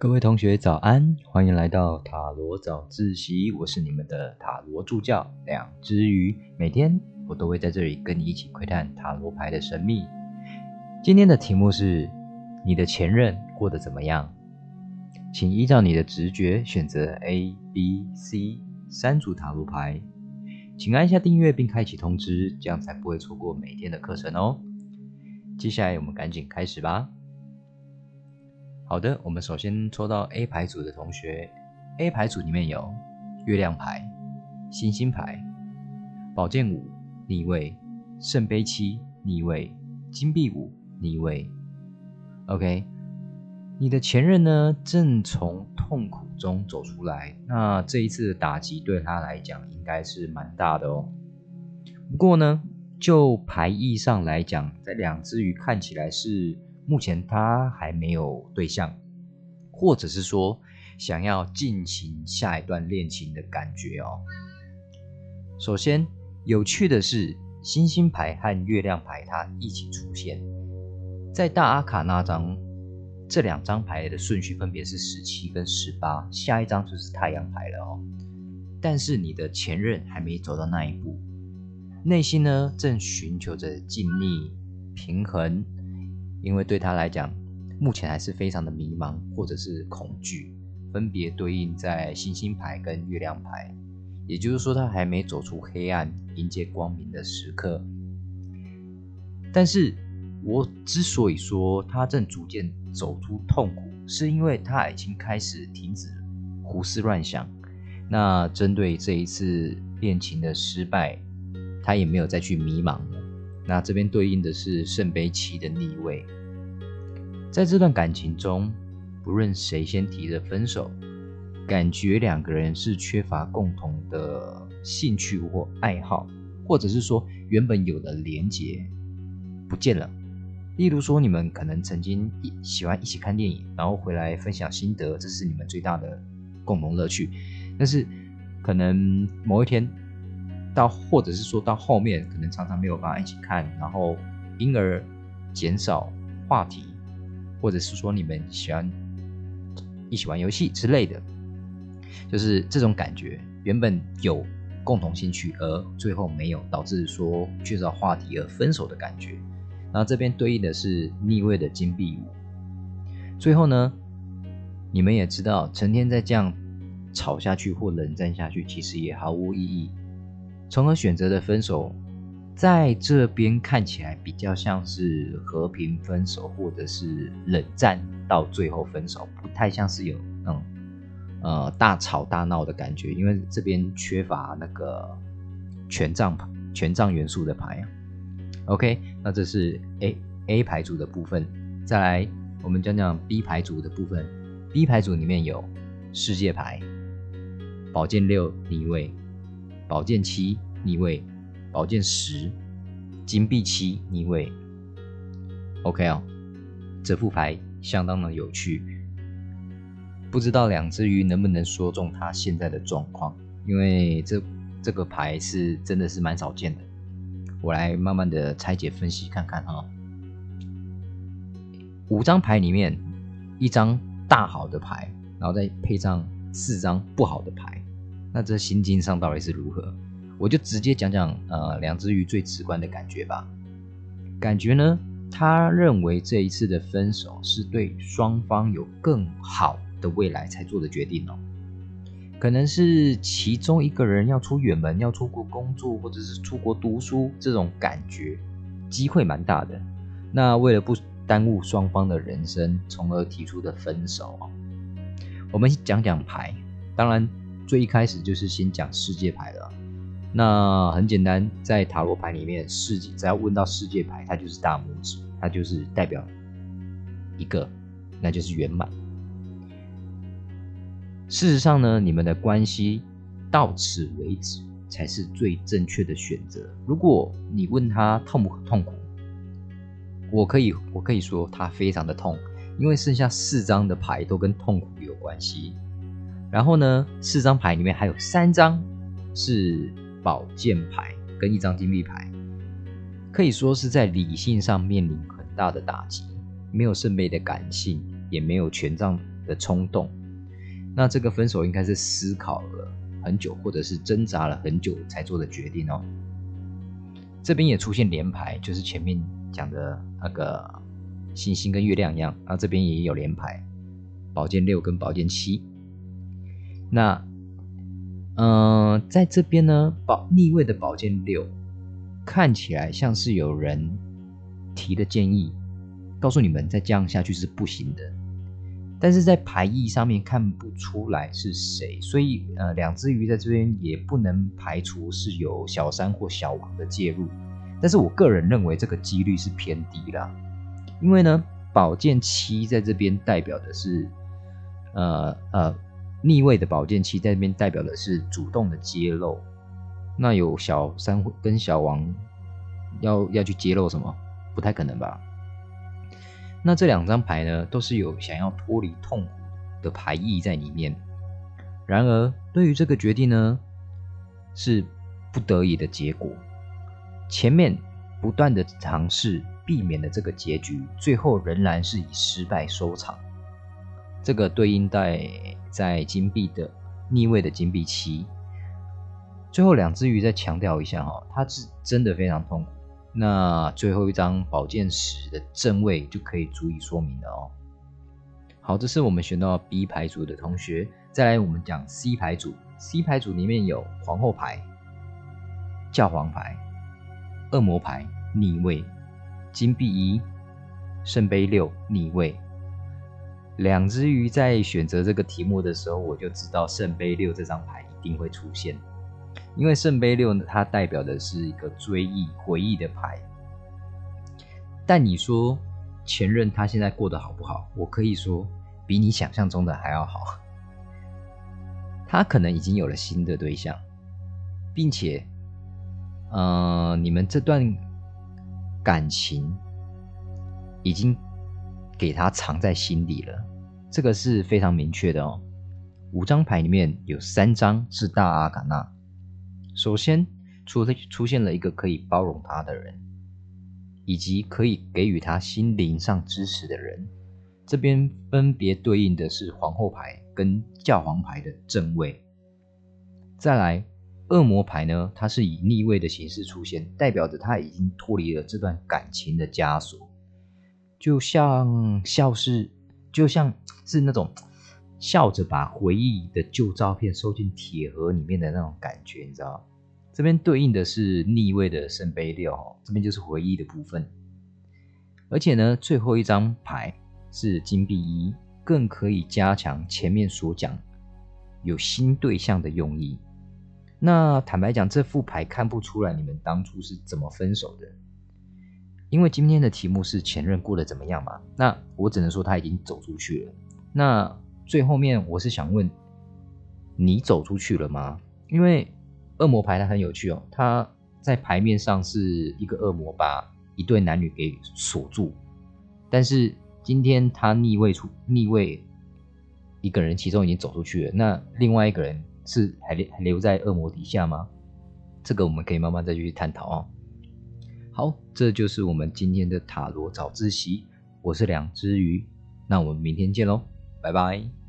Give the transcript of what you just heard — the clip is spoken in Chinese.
各位同学早安，欢迎来到塔罗早自习，我是你们的塔罗助教两只鱼。每天我都会在这里跟你一起窥探塔罗牌的神秘。今天的题目是：你的前任过得怎么样？请依照你的直觉选择 A、B、C 三组塔罗牌，请按下订阅并开启通知，这样才不会错过每天的课程哦。接下来我们赶紧开始吧。好的，我们首先抽到 A 牌组的同学，A 牌组里面有月亮牌、星星牌、宝剑五逆位、圣杯七逆位、金币五逆位。OK，你的前任呢正从痛苦中走出来，那这一次的打击对他来讲应该是蛮大的哦。不过呢，就牌意上来讲，在两只鱼看起来是。目前他还没有对象，或者是说想要进行下一段恋情的感觉哦。首先，有趣的是，星星牌和月亮牌它一起出现在大阿卡那张，这两张牌的顺序分别是十七跟十八，下一张就是太阳牌了哦。但是你的前任还没走到那一步，内心呢正寻求着静谧平衡。因为对他来讲，目前还是非常的迷茫或者是恐惧，分别对应在星星牌跟月亮牌，也就是说他还没走出黑暗，迎接光明的时刻。但是我之所以说他正逐渐走出痛苦，是因为他已经开始停止胡思乱想。那针对这一次恋情的失败，他也没有再去迷茫了。那这边对应的是圣杯七的逆位，在这段感情中，不论谁先提的分手，感觉两个人是缺乏共同的兴趣或爱好，或者是说原本有的连结不见了。例如说，你们可能曾经一喜欢一起看电影，然后回来分享心得，这是你们最大的共同乐趣。但是，可能某一天。到或者是说到后面，可能常常没有办法一起看，然后因而减少话题，或者是说你们喜欢一起玩游戏之类的，就是这种感觉，原本有共同兴趣，而最后没有，导致说缺少话题而分手的感觉。那这边对应的是逆位的金币五。最后呢，你们也知道，成天在这样吵下去或冷战下去，其实也毫无意义。从而选择的分手，在这边看起来比较像是和平分手，或者是冷战到最后分手，不太像是有那种呃大吵大闹的感觉，因为这边缺乏那个权杖牌、权杖元素的牌啊。OK，那这是 A A 牌组的部分。再来，我们讲讲 B 牌组的部分。B 牌组里面有世界牌、宝剑六逆位。宝剑七逆位，宝剑十，金币七逆位。OK 哦，这副牌相当的有趣，不知道两只鱼能不能说中他现在的状况，因为这这个牌是真的是蛮少见的。我来慢慢的拆解分析看看哈。五张牌里面，一张大好的牌，然后再配上四张不好的牌。那这心境上到底是如何？我就直接讲讲呃两只鱼最直观的感觉吧。感觉呢，他认为这一次的分手是对双方有更好的未来才做的决定哦。可能是其中一个人要出远门，要出国工作，或者是出国读书，这种感觉机会蛮大的。那为了不耽误双方的人生，从而提出的分手哦。我们讲讲牌，当然。最一开始就是先讲世界牌了，那很简单，在塔罗牌里面，世界只要问到世界牌，它就是大拇指，它就是代表一个，那就是圆满。事实上呢，你们的关系到此为止才是最正确的选择。如果你问他痛不痛苦，我可以我可以说他非常的痛，因为剩下四张的牌都跟痛苦有关系。然后呢，四张牌里面还有三张是宝剑牌跟一张金币牌，可以说是在理性上面临很大的打击，没有圣杯的感性，也没有权杖的冲动。那这个分手应该是思考了很久，或者是挣扎了很久才做的决定哦。这边也出现连牌，就是前面讲的那个星星跟月亮一样，然后这边也有连牌，宝剑六跟宝剑七。那，嗯，在这边呢，宝逆位的宝剑六看起来像是有人提的建议，告诉你们再这样下去是不行的。但是在牌意上面看不出来是谁，所以呃，两只鱼在这边也不能排除是有小三或小王的介入。但是我个人认为这个几率是偏低啦，因为呢，宝剑七在这边代表的是，呃呃，逆位的宝剑七在这边代表的是主动的揭露。那有小三跟小王要要去揭露什么？不太可能吧。那这两张牌呢，都是有想要脱离痛苦的牌意在里面。然而，对于这个决定呢，是不得已的结果。前面不断的尝试避免的这个结局，最后仍然是以失败收场。这个对应在在金币的逆位的金币七。最后两只鱼再强调一下哈，它是真的非常痛苦。那最后一张宝剑十的正位就可以足以说明了哦。好，这是我们选到 B 牌组的同学。再来，我们讲 C 牌组。C 牌组里面有皇后牌、教皇牌、恶魔牌逆位、金币一、圣杯六逆位。两只鱼在选择这个题目的时候，我就知道圣杯六这张牌一定会出现。因为圣杯六呢，它代表的是一个追忆、回忆的牌。但你说前任他现在过得好不好？我可以说比你想象中的还要好。他可能已经有了新的对象，并且，呃，你们这段感情已经给他藏在心里了。这个是非常明确的哦。五张牌里面有三张是大阿卡纳。首先，出出现了一个可以包容他的人，以及可以给予他心灵上支持的人。这边分别对应的是皇后牌跟教皇牌的正位。再来，恶魔牌呢，它是以逆位的形式出现，代表着他已经脱离了这段感情的枷锁，就像笑是，就像是那种。笑着把回忆的旧照片收进铁盒里面的那种感觉，你知道这边对应的是逆位的圣杯六，这边就是回忆的部分。而且呢，最后一张牌是金币一，更可以加强前面所讲有新对象的用意。那坦白讲，这副牌看不出来你们当初是怎么分手的，因为今天的题目是前任过得怎么样嘛？那我只能说他已经走出去了。那最后面我是想问，你走出去了吗？因为恶魔牌它很有趣哦，它在牌面上是一个恶魔把一对男女给锁住，但是今天他逆位出逆位，一个人其中已经走出去了，那另外一个人是还留还留在恶魔底下吗？这个我们可以慢慢再继续探讨哦。好，这就是我们今天的塔罗早自习，我是两只鱼，那我们明天见喽，拜拜。